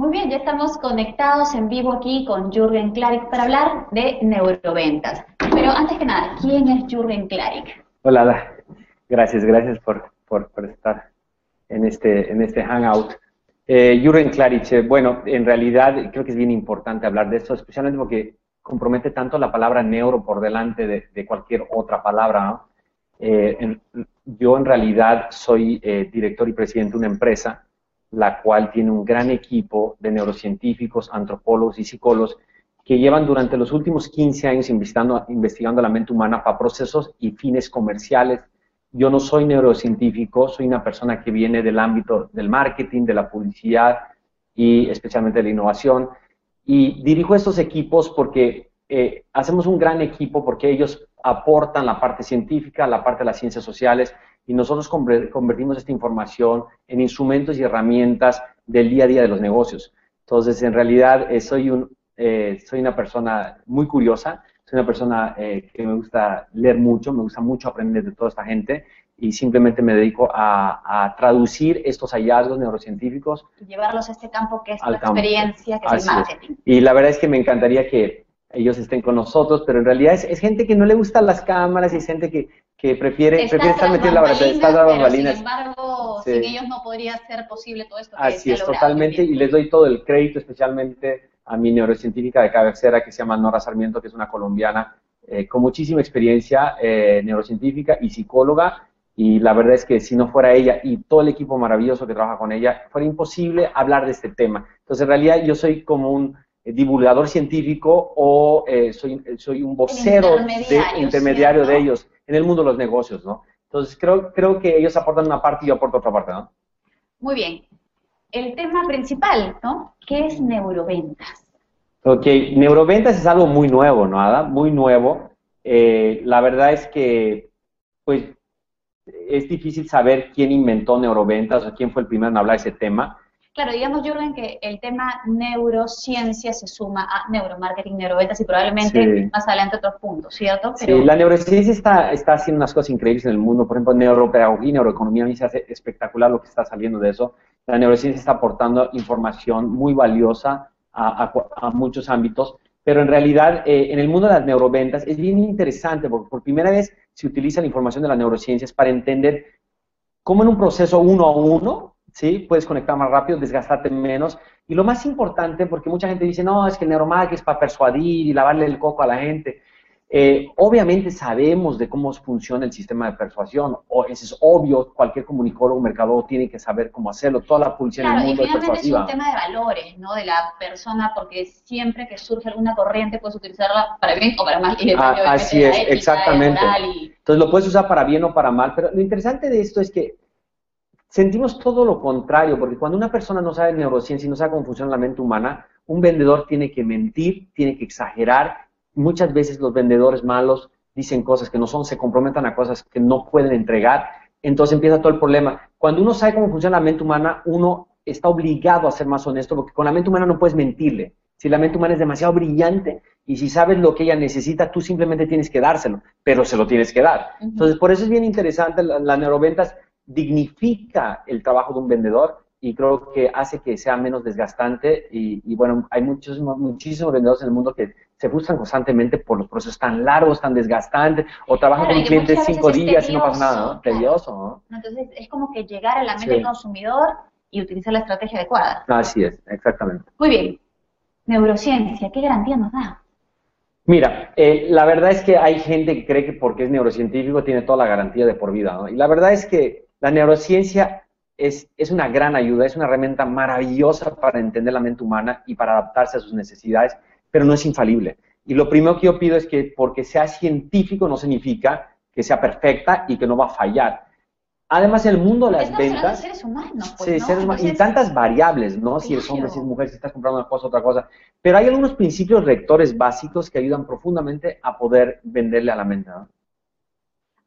Muy bien, ya estamos conectados en vivo aquí con Jürgen Klarik para hablar de neuroventas. Pero antes que nada, ¿quién es Jürgen Klarik? Hola, gracias, gracias por, por, estar en este, en este hangout. Eh, Jürgen Klarik, eh, bueno, en realidad creo que es bien importante hablar de esto, especialmente porque compromete tanto la palabra neuro por delante de, cualquier otra palabra. Eh, yo en realidad soy eh, director y presidente de una empresa la cual tiene un gran equipo de neurocientíficos, antropólogos y psicólogos que llevan durante los últimos 15 años investigando, la mente humana para procesos y fines comerciales. Yo no soy neurocientífico, soy una persona que viene del ámbito del marketing, de la publicidad y especialmente de la innovación. Y dirijo estos equipos porque eh, hacemos un gran equipo porque ellos aportan la parte científica, la parte de las ciencias sociales y nosotros convertimos esta información en instrumentos y herramientas del día a día de los negocios. Entonces, en realidad, eh, soy, un, eh, soy una persona muy curiosa, soy una persona eh, que me gusta leer mucho, me gusta mucho aprender de toda esta gente y simplemente me dedico a, traducir estos hallazgos neurocientíficos. Y llevarlos a este campo que es tu experiencia, que es el marketing. Y la verdad es que me encantaría que ellos estén con nosotros, pero en realidad es, es gente que no le gustan las cámaras y es gente que que prefiere, prefiere estar metido en la batería, está Sin embargo, sin ellos no podría ser posible todo esto. Así es, totalmente, y les doy todo el crédito, especialmente a mi neurocientífica de cabecera que se llama Nora Sarmiento, que es una colombiana eh, con muchísima experiencia eh, neurocientífica y psicóloga, y la verdad es que si no fuera ella y todo el equipo maravilloso que trabaja con ella, fuera imposible hablar de este tema. Entonces, en realidad yo soy como un eh, divulgador científico o soy, soy un vocero intermediario de ellos en el mundo de los negocios, ¿no? Entonces, creo, creo que ellos aportan una parte y yo aporto otra parte, ¿no? Muy bien. El tema principal, ¿no? ¿Qué es neuroventas? Ok, neuroventas es algo muy nuevo, ¿no, Ada? Muy nuevo. Eh, la verdad es que, pues, es difícil saber quién inventó neuroventas o quién fue el primero en hablar de ese tema. Claro, digamos, Jürgen, que el tema neurociencia se suma a neuromarketing, neuroventas y probablemente más adelante otros puntos, ¿cierto? Sí, la neurociencia está, está haciendo unas cosas increíbles en el mundo. Por ejemplo, neuropedagogía y neuroeconomía, a mí se hace espectacular lo que está saliendo de eso. La neurociencia está aportando información muy valiosa a, a, muchos ámbitos, pero en realidad eh, en el mundo de las neuroventas es bien interesante porque por primera vez se utiliza la información de las neurociencias para entender cómo en un proceso uno a uno ¿sí? Puedes conectar más rápido, desgastarte menos. Y lo más importante, porque mucha gente dice, no, es que el neuromarketing es para persuadir y lavarle el coco a la gente. Eh, obviamente sabemos de cómo funciona el sistema de persuasión, o eso es obvio, cualquier comunicólogo, mercadólogo tiene que saber cómo hacerlo, toda la publicidad en el mundo y finalmente es un tema de valores, ¿no? De la persona, porque siempre que surge alguna corriente puedes utilizarla para bien o para mal. Ah, así es, exactamente. Entonces lo puedes usar para bien o para mal, pero lo interesante de esto es que sentimos todo lo contrario, porque cuando una persona no sabe neurociencia y no sabe cómo funciona la mente humana, un vendedor tiene que mentir, tiene que exagerar. Muchas veces los vendedores malos dicen cosas que no son, se comprometen a cosas que no pueden entregar. Entonces empieza todo el problema. Cuando uno sabe cómo funciona la mente humana, uno está obligado a ser más honesto, porque con la mente humana no puedes mentirle. Si la mente humana es demasiado brillante y si sabes lo que ella necesita, tú simplemente tienes que dárselo, pero se lo tienes que dar. Entonces, por eso es bien interesante las neuroventas dignifica el trabajo de un vendedor y creo que hace que sea menos desgastante y, bueno, hay muchos, muchísimos vendedores en el mundo que se frustran constantemente por los procesos tan largos, tan desgastantes, o trabajan con un cliente cinco días y no pasa nada, ¿no? Tedioso, ¿no? Entonces es como que llegar a la mente del consumidor y utilizar la estrategia adecuada. Así es, exactamente. Muy bien. Neurociencia, ¿qué garantía nos da? Mira, eh, la verdad es que hay gente que cree que porque es neurocientífico tiene toda la garantía de por vida, ¿no? Y la verdad es que la neurociencia es, es, una gran ayuda, es una herramienta maravillosa para entender la mente humana y para adaptarse a sus necesidades, pero no es infalible. Y lo primero que yo pido es que porque sea científico no significa que sea perfecta y que no va a fallar. Además, en el mundo de las ventas... De seres humanos, pues, sí, seres humanos, y tantas variables, ¿no? Si eres hombre, si es mujer, si estás comprando una cosa, otra cosa. Pero hay algunos principios rectores básicos que ayudan profundamente a poder venderle a la mente, ¿no?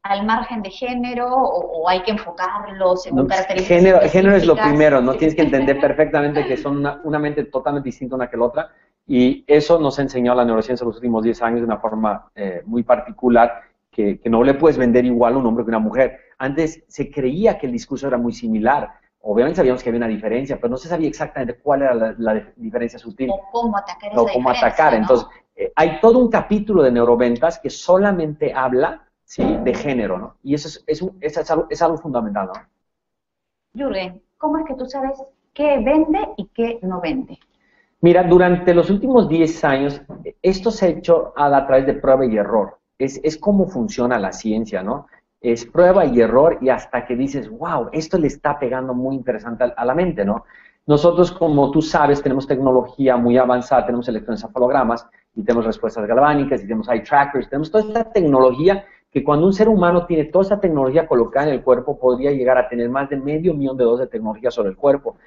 Al margen de género o, hay que enfocarlo según características? Género, género es lo primero, ¿no? Tienes que entender perfectamente que son una, mente totalmente distinta una que la otra y eso nos ha enseñado la neurociencia los últimos 10 años de una forma eh, muy particular que, no le puedes vender igual a un hombre que a una mujer. Antes se creía que el discurso era muy similar. Obviamente sabíamos que había una diferencia, pero no se sabía exactamente cuál era la, diferencia sutil. O cómo atacar esa O cómo atacar. Entonces, eh, hay todo un capítulo de neuroventas que solamente habla ¿sí? de género, ¿no? Y eso es, es, es, algo, es algo fundamental, ¿no? Jürgen, ¿cómo es que tú sabes qué vende y qué no vende? Mira, durante los últimos 10 años, esto se ha hecho a, través de prueba y error. Es, es cómo funciona la ciencia, ¿no? es prueba y error y hasta que dices, wow, esto le está pegando muy interesante a, la mente, ¿no? Nosotros, como tú sabes, tenemos tecnología muy avanzada, tenemos electroencefalogramas y tenemos respuestas galvánicas y tenemos eye trackers, tenemos toda esta tecnología que cuando un ser humano tiene toda esta tecnología colocada en el cuerpo, podría llegar a tener más de medio millón de dosis de tecnología sobre el cuerpo.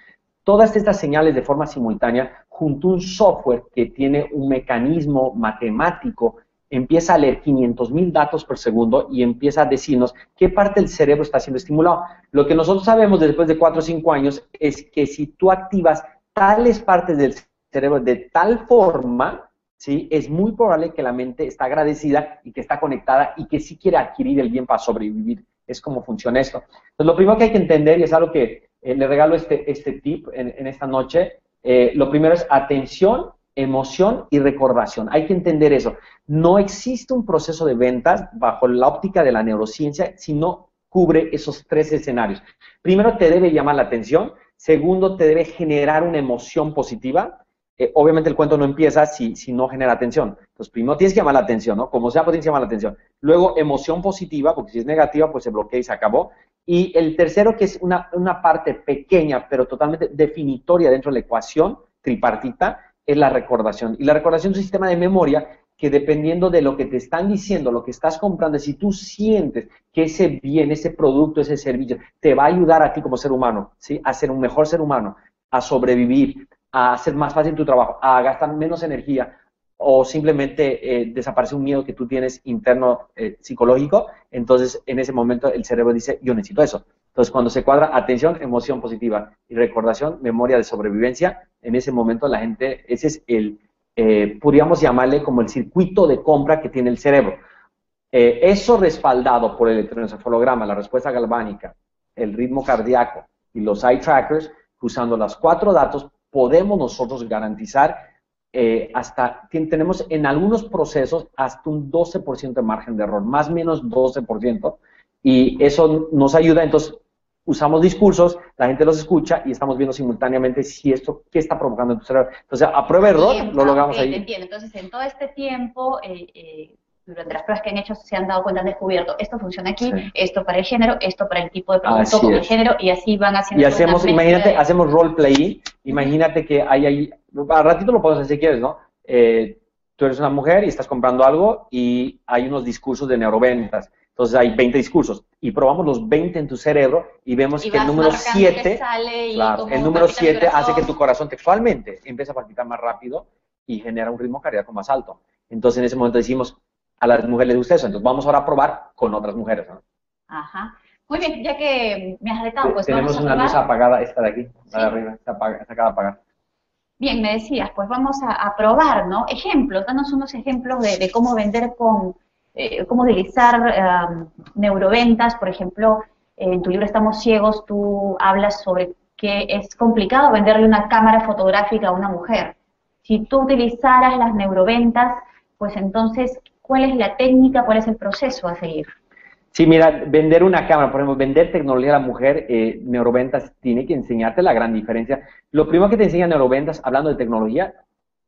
Todas estas señales de forma simultánea, junto a un software que tiene un mecanismo matemático empieza a leer 500 mil datos por segundo y empieza a decirnos qué parte del cerebro está siendo estimulado. Lo que nosotros sabemos después de 4 o 5 años es que si tú activas tales partes del cerebro de tal forma, ¿sí? es muy probable que la mente está agradecida y que está conectada y que sí quiere adquirir el bien para sobrevivir. Es como funciona esto. Entonces, lo primero que hay que entender, y es algo que eh, le regalo este, este tip en, esta noche, eh, lo primero es atención emoción y recordación. Hay que entender eso. No existe un proceso de ventas bajo la óptica de la neurociencia si no cubre esos tres escenarios. Primero, te debe llamar la atención. Segundo, te debe generar una emoción positiva. Eh, obviamente el cuento no empieza si, si, no genera atención. Entonces, primero tienes que llamar la atención, ¿no? Como sea, pues tienes llamar la atención. Luego, emoción positiva, porque si es negativa, pues se bloquea y se acabó. Y el tercero, que es una, una parte pequeña, pero totalmente definitoria dentro de la ecuación tripartita, es la recordación. Y la recordación es un sistema de memoria que dependiendo de lo que te están diciendo, lo que estás comprando, si tú sientes que ese bien, ese producto, ese servicio, te va a ayudar a ti como ser humano, ¿sí? A ser un mejor ser humano, a sobrevivir, a hacer más fácil tu trabajo, a gastar menos energía o simplemente eh, desaparece un miedo que tú tienes interno eh, psicológico, entonces en ese momento el cerebro dice, yo necesito eso. Entonces, cuando se cuadra atención, emoción positiva y recordación, memoria de sobrevivencia, en ese momento la gente, ese es el, eh, podríamos llamarle como el circuito de compra que tiene el cerebro. Eso respaldado por el electroencefalograma, la respuesta galvánica, el ritmo cardíaco y los eye trackers, usando los cuatro datos, podemos nosotros garantizar eh, hasta, tenemos en algunos procesos hasta un 12% de margen de error, más o menos 12%, y eso nos ayuda, entonces usamos discursos, la gente los escucha y estamos viendo simultáneamente si esto, qué está provocando en tu cerebro. Entonces, a prueba error, lo logramos ahí. entiendo. Entonces, en todo este tiempo, eh, eh, durante las pruebas que han hecho, se han dado cuenta, han descubierto, esto funciona aquí, esto para el género, esto para el tipo de producto con el género, y así van haciendo. Y hacemos, imagínate, hacemos roleplay, imagínate que hay ahí, a ratito lo podemos hacer si quieres, ¿no? Eh, tú eres una mujer y estás comprando algo y hay unos discursos de neuroventas entonces hay 20 discursos y probamos los 20 en tu cerebro y vemos que el número 7, el número 7 hace que tu corazón textualmente empiece a palpitar más rápido y genera un ritmo cardíaco más alto. Entonces en ese momento decimos, a las mujeres les gusta eso, entonces vamos ahora a probar con otras mujeres. Ajá. Muy bien, ya que me has retado, pues Tenemos una luz apagada, esta de aquí, la de arriba, está, apagada, está acaba de apagar. Bien, me decías, pues vamos a, probar, ¿no? Ejemplos, danos unos ejemplos de cómo vender con eh, cómo utilizar neuroventas, por ejemplo, en tu libro Estamos ciegos, tú hablas sobre que es complicado venderle una cámara fotográfica a una mujer. Si tú utilizaras las neuroventas, pues entonces, ¿cuál es la técnica, cuál es el proceso a seguir? Sí, mira, vender una cámara, por ejemplo, vender tecnología a la mujer, eh, neuroventas tiene que enseñarte la gran diferencia. Lo primero que te enseña neuroventas, hablando de tecnología,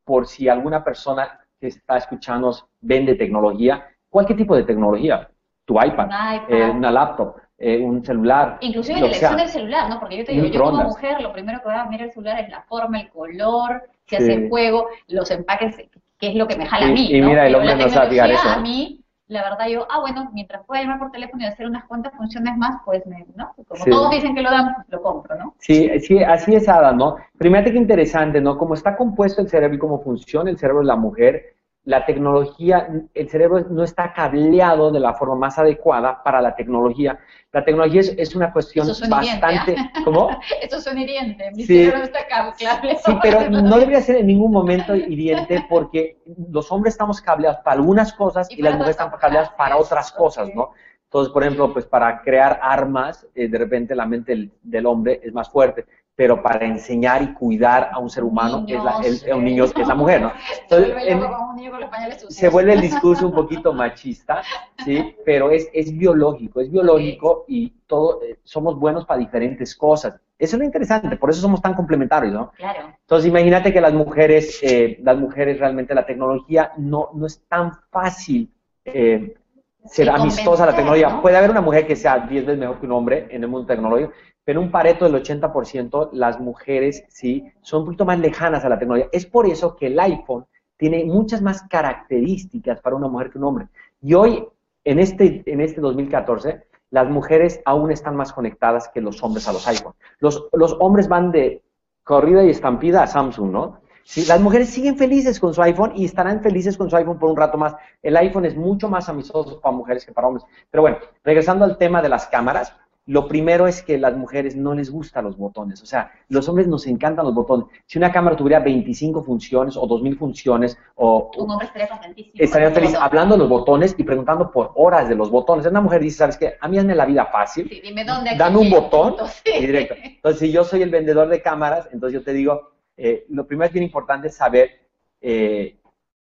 por si alguna persona que está escuchando vende tecnología, cualquier tipo de tecnología, tu iPad, eh, una laptop, eh, un celular. Inclusive la elección del celular, ¿no? Porque yo te digo, yo como mujer lo primero que voy a mirar el celular es la forma, el color, si hace el juego, los empaques, que es lo que me jala a mí. Y mira, el hombre no sabe eso. A mí, la verdad, yo, ah, bueno, mientras pueda llamar por teléfono y hacer unas cuantas funciones más, pues, me, ¿no? Como todos dicen que lo dan, lo compro, ¿no? Sí, sí, así es, Ada, ¿no? Primero, que interesante, ¿no? Cómo está compuesto el cerebro y cómo funciona el cerebro de la mujer, la tecnología, el cerebro no está cableado de la forma más adecuada para la tecnología. La tecnología es, una cuestión bastante... ¿ah? ¿Cómo? Eso suena hiriente, mi cerebro no está cableado. Sí, pero no debería ser en ningún momento hiriente porque los hombres estamos cableados para algunas cosas y, las mujeres están cableadas para otras cosas, ¿no? Entonces, por ejemplo, pues para crear armas, eh, de repente la mente del, hombre es más fuerte, pero para enseñar y cuidar a un ser humano, es la, un niño es la mujer, ¿no? Entonces, se vuelve el discurso un poquito machista, ¿sí? Pero es, es biológico, es biológico y todo, eh, somos buenos para diferentes cosas. Eso es lo interesante, por eso somos tan complementarios, ¿no? Claro. Entonces, imagínate que las mujeres, eh, las mujeres realmente la tecnología no, no es tan fácil eh, ser amistosa a la tecnología. Puede haber una mujer que sea 10 veces mejor que un hombre en el mundo tecnológico, pero un pareto del 80%, las mujeres sí son un poquito más lejanas a la tecnología. Es por eso que el iPhone tiene muchas más características para una mujer que un hombre. Y hoy, en este, en este 2014, las mujeres aún están más conectadas que los hombres a los iPhone. Los, hombres van de corrida y estampida a Samsung, ¿no? Las mujeres siguen felices con su iPhone y estarán felices con su iPhone por un rato más. El iPhone es mucho más amistoso para mujeres que para hombres. Pero bueno, regresando al tema de las cámaras, lo primero es que las mujeres no les gustan los botones. O sea, los hombres nos encantan los botones. Si una cámara tuviera 25 funciones o 2000 funciones, o. Un hombre estaría contentísimo. Estaría feliz hablando de los botones y preguntando por horas de los botones. Una mujer dice, ¿sabes qué? A mí hazme la vida fácil. Sí, dime dónde. Dame un botón y directo. Entonces, si yo soy el vendedor de cámaras, entonces yo te digo, eh, lo primero es bien importante saber. Eh,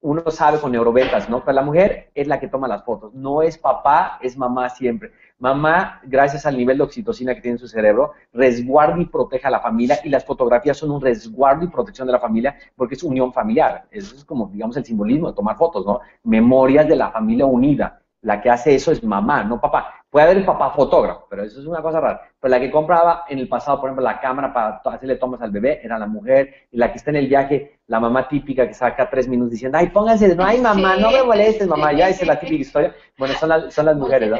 uno sabe con neuroventas, ¿no? Pero la mujer es la que toma las fotos, no es papá, es mamá siempre. Mamá, gracias al nivel de oxitocina que tiene en su cerebro, resguarda y protege a la familia y las fotografías son un resguardo y protección de la familia porque es unión familiar. Eso es como, digamos, el simbolismo de tomar fotos, ¿no? Memorias de la familia unida. La que hace eso es mamá, no papá. Puede haber el papá fotógrafo, pero eso es una cosa rara. Pero la que compraba en el pasado, por ejemplo, la cámara para hacerle tomas al bebé era la mujer. Y la que está en el viaje, la mamá típica que saca tres minutos diciendo, ay, pónganse, no, ay, mamá, no me molestes, mamá. Ya esa es la típica historia. Bueno, son, las, son las mujeres, ¿no?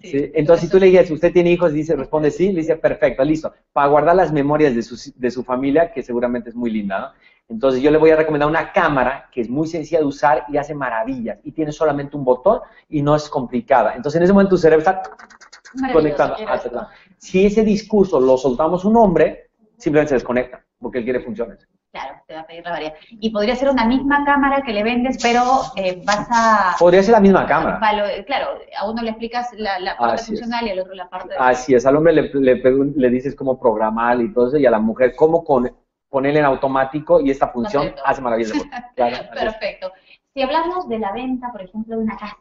Sí. Entonces, si tú le dices, ¿usted tiene hijos? Dice, responde sí. Le dice, perfecto, listo. Para guardar las memorias de su, de su familia, que seguramente es muy linda, ¿no? Entonces yo le voy a recomendar una cámara que es muy sencilla de usar y hace maravillas y tiene solamente un botón y no es complicada. Entonces en ese momento tu cerebro está conectando. Si ese discurso lo soltamos un hombre, simplemente se desconecta porque él quiere funciones. Claro, te va a pedir la variedad. Y podría ser una misma cámara que le vendes, pero eh, vas a... Podría ser la misma cámara. claro, a uno le explicas la, parte funcional y al otro la parte... Así es, al hombre le, le, le, dices cómo programar y todo eso, y a la mujer cómo con, ponerle en automático y esta función hace maravillas. Perfecto. Si hablamos de la venta, por ejemplo, de una casa.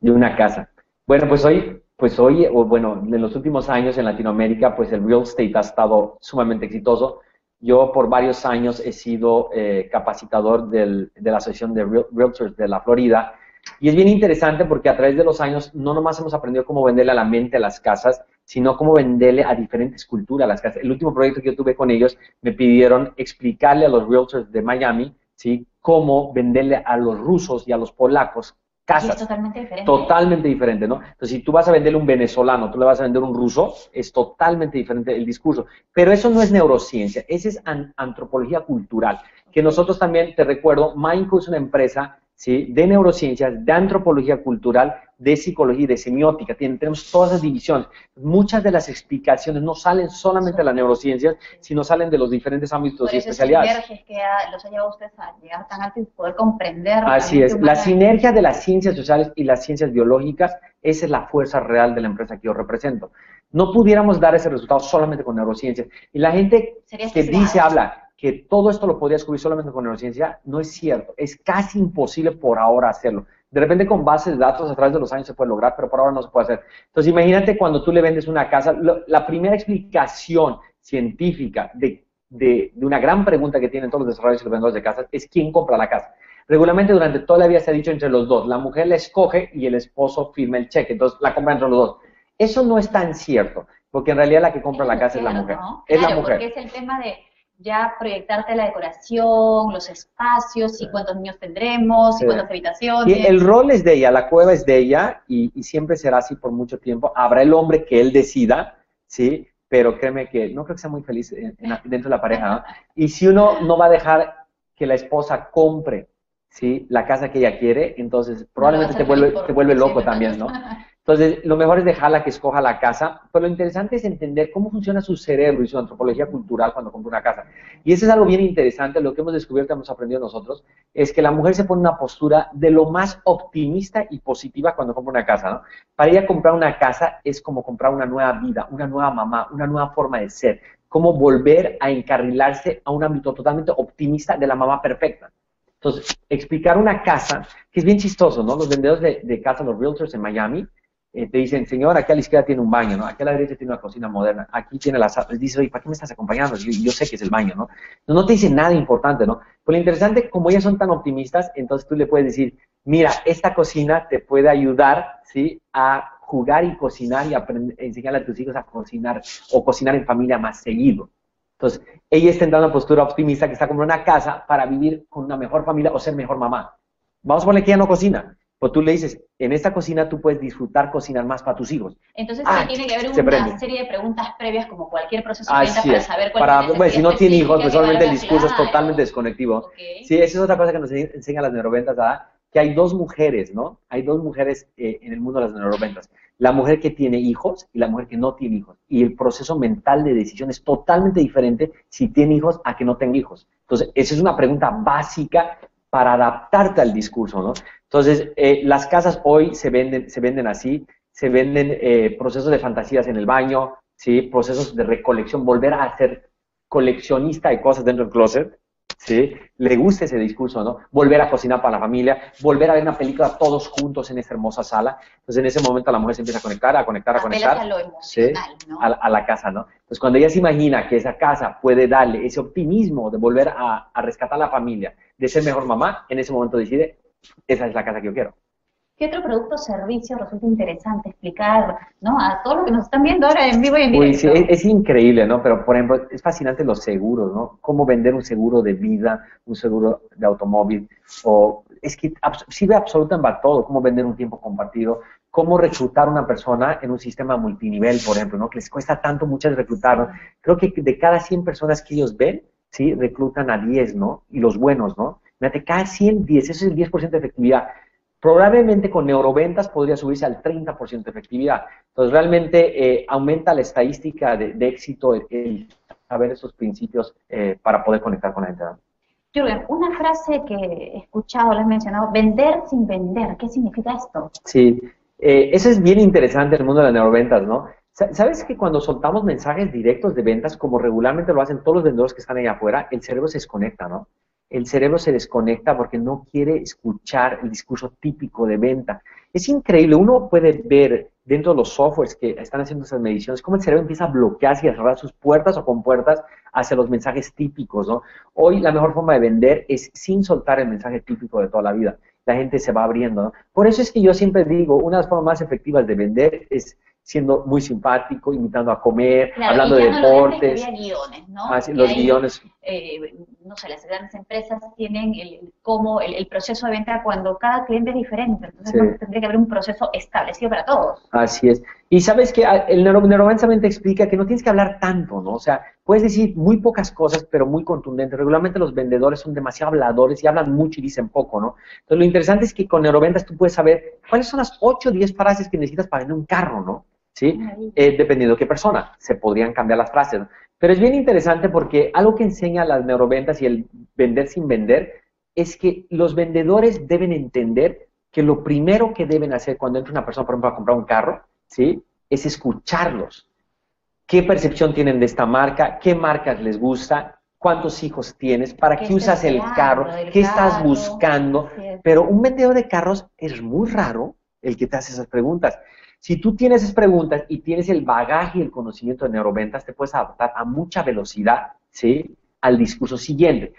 De una casa. Bueno, pues hoy, pues hoy, o bueno, en los últimos años en Latinoamérica, pues el real estate ha estado sumamente exitoso. Yo por varios años he sido eh, capacitador del, de la Asociación de Realtors de la Florida. Y es bien interesante porque a través de los años no nomás hemos aprendido cómo venderle a la mente a las casas, sino cómo venderle a diferentes culturas las casas. El último proyecto que yo tuve con ellos me pidieron explicarle a los realtors de Miami, ¿sí? Cómo venderle a los rusos y a los polacos casas. es totalmente diferente. Totalmente diferente, ¿no? Entonces, si tú vas a venderle un venezolano, tú le vas a vender un ruso, es totalmente diferente el discurso. Pero eso no es neurociencia, esa es antropología cultural. Que nosotros también, te recuerdo, Mindco es una empresa ¿sí? de neurociencias, de antropología cultural, de psicología y de semiótica. tenemos todas las divisiones. Muchas de las explicaciones no salen solamente de las neurociencias, sino salen de los diferentes ámbitos y especialidades. que los ha llevado ustedes a llegar tan alto y poder comprender. Así es. La sinergia de las ciencias sociales y las ciencias biológicas, esa es la fuerza real de la empresa que yo represento. No pudiéramos dar ese resultado solamente con neurociencias. Y la gente que dice, habla, que todo esto lo podía descubrir solamente con neurociencia, no es cierto. Es casi imposible por ahora hacerlo. De repente con bases de datos a través de los años se puede lograr, pero por ahora no se puede hacer. Entonces imagínate cuando tú le vendes una casa, la primera explicación científica de, de, una gran pregunta que tienen todos los desarrolladores y los vendedores de casas es quién compra la casa. Regularmente durante toda la vida se ha dicho entre los dos, la mujer la escoge y el esposo firma el cheque, entonces la compra entre los dos. Eso no es tan cierto, porque en realidad la que compra la casa es la mujer. Es la mujer. Porque es el tema de ya proyectarte la decoración, los espacios y cuántos niños tendremos y cuántas habitaciones. Y el rol es de ella, la cueva es de ella y, siempre será así por mucho tiempo. Habrá el hombre que él decida, ¿sí? Pero créeme que no creo que sea muy feliz dentro de la pareja, Y si uno no va a dejar que la esposa compre, ¿sí? La casa que ella quiere, entonces probablemente te vuelve, te vuelve loco también, ¿no? Entonces, lo mejor es dejarla que escoja la casa, pero lo interesante es entender cómo funciona su cerebro y su antropología cultural cuando compra una casa. Y eso es algo bien interesante, lo que hemos descubierto, hemos aprendido nosotros, es que la mujer se pone una postura de lo más optimista y positiva cuando compra una casa. ¿no? Para ella comprar una casa es como comprar una nueva vida, una nueva mamá, una nueva forma de ser, como volver a encarrilarse a un ámbito totalmente optimista de la mamá perfecta. Entonces, explicar una casa, que es bien chistoso, ¿no? Los vendedores de, de casa, los realtors en Miami, eh, te dicen, señor, aquí a la izquierda tiene un baño, ¿no? Aquí a la derecha tiene una cocina moderna, aquí tiene la sala. Dice, oye, ¿para qué me estás acompañando? Yo, sé que es el baño, ¿no? No te dicen nada importante, ¿no? Pues lo interesante, como ellas son tan optimistas, entonces tú le puedes decir, mira, esta cocina te puede ayudar, ¿sí? A jugar y cocinar y aprender, enseñarle a tus hijos a cocinar o cocinar en familia más seguido. Entonces, ella está en una postura optimista que está como una casa para vivir con una mejor familia o ser mejor mamá. Vamos a ponerle que ella no cocina, o tú le dices, en esta cocina tú puedes disfrutar cocinar más para tus hijos. Entonces ah, tiene que haber una serie de preguntas previas como cualquier proceso de venta para saber cuál para, es bueno, Si no tiene hijos, pues solamente el discurso es totalmente desconectivo. Sí, esa es otra cosa que nos enseñan las neuroventas, ¿verdad? que hay dos mujeres, ¿no? Hay dos mujeres eh, en el mundo de las neuroventas. La mujer que tiene hijos y la mujer que no tiene hijos. Y el proceso mental de decisión es totalmente diferente si tiene hijos a que no tenga hijos. Entonces, esa es una pregunta básica para adaptarte al discurso, ¿no? Entonces, eh, las casas hoy se venden, se venden así, se venden eh, procesos de fantasías en el baño, ¿sí? Procesos de recolección, volver a ser coleccionista de cosas dentro del closet, ¿sí? Le gusta ese discurso, ¿no? Volver a cocinar para la familia, volver a ver una película todos juntos en esa hermosa sala. Entonces, en ese momento la mujer se empieza a conectar, a conectar, a conectar. A, lo ¿no? a, la casa, ¿no? Entonces, cuando ella se imagina que esa casa puede darle ese optimismo de volver a, a rescatar a la familia, de ser mejor mamá, en ese momento decide, esa es la casa que yo quiero. ¿Qué otro producto o servicio resulta interesante explicar ¿no? a todos los que nos están viendo ahora en vivo y en directo? sí, es, increíble, ¿no? Pero, por ejemplo, es fascinante los seguros, ¿no? Cómo vender un seguro de vida, un seguro de automóvil, o es que sirve absolutamente para todo, cómo vender un tiempo compartido, cómo reclutar a una persona en un sistema multinivel, por ejemplo, ¿no? Que les cuesta tanto muchas reclutar, Creo que de cada 100 personas que ellos ven, ¿sí? Reclutan a 10, ¿no? Y los buenos, ¿no? Fíjate, cada 100, 10, eso es el 10% de efectividad. Probablemente con neuroventas podría subirse al 30% de efectividad. Entonces, realmente eh, aumenta la estadística de, éxito el, saber esos principios eh, para poder conectar con la gente. Jürgen, una frase que he escuchado, la has mencionado, vender sin vender. ¿Qué significa esto? Sí, eh, eso es bien interesante en el mundo de las neuroventas, ¿no? ¿Sabes que cuando soltamos mensajes directos de ventas, como regularmente lo hacen todos los vendedores que están ahí afuera, el cerebro se desconecta, ¿no? El cerebro se desconecta porque no quiere escuchar el discurso típico de venta. Es increíble, uno puede ver dentro de los softwares que están haciendo esas mediciones cómo el cerebro empieza a bloquearse y a cerrar sus puertas o con puertas hacia los mensajes típicos, ¿no? Hoy la mejor forma de vender es sin soltar el mensaje típico de toda la vida. La gente se va abriendo, ¿no? Por eso es que yo siempre digo, una de las formas más efectivas de vender es siendo muy simpático, invitando a comer, hablando de deportes. No guiones, ¿no? Ah, los guiones. Eh, no sé, las grandes empresas tienen el, como el, proceso de venta cuando cada cliente es diferente, entonces tendría que haber un proceso establecido para todos. Así es. Y sabes que ah, el neuromancer explica que no tienes que hablar tanto, ¿no? O sea, puedes decir muy pocas cosas, pero muy contundentes. Regularmente los vendedores son demasiado habladores y hablan mucho y dicen poco, ¿no? Entonces lo interesante es que con neuroventas tú puedes saber cuáles son las 8 o 10 frases que necesitas para vender un carro, ¿no? ¿Sí? Eh, dependiendo de qué persona, se podrían cambiar las frases. Pero es bien interesante porque algo que enseña las neuroventas y el vender sin vender es que los vendedores deben entender que lo primero que deben hacer cuando entra una persona, por ejemplo, a comprar un carro, ¿sí? Es escucharlos. ¿Qué percepción tienen de esta marca? ¿Qué marcas les gusta? ¿Cuántos hijos tienes? ¿Para qué, usas el carro? ¿Qué estás buscando? Pero un vendedor de carros es muy raro el que te hace esas preguntas. Si tú tienes esas preguntas y tienes el bagaje y el conocimiento de neuroventas, te puedes adaptar a mucha velocidad, ¿sí? Al discurso siguiente.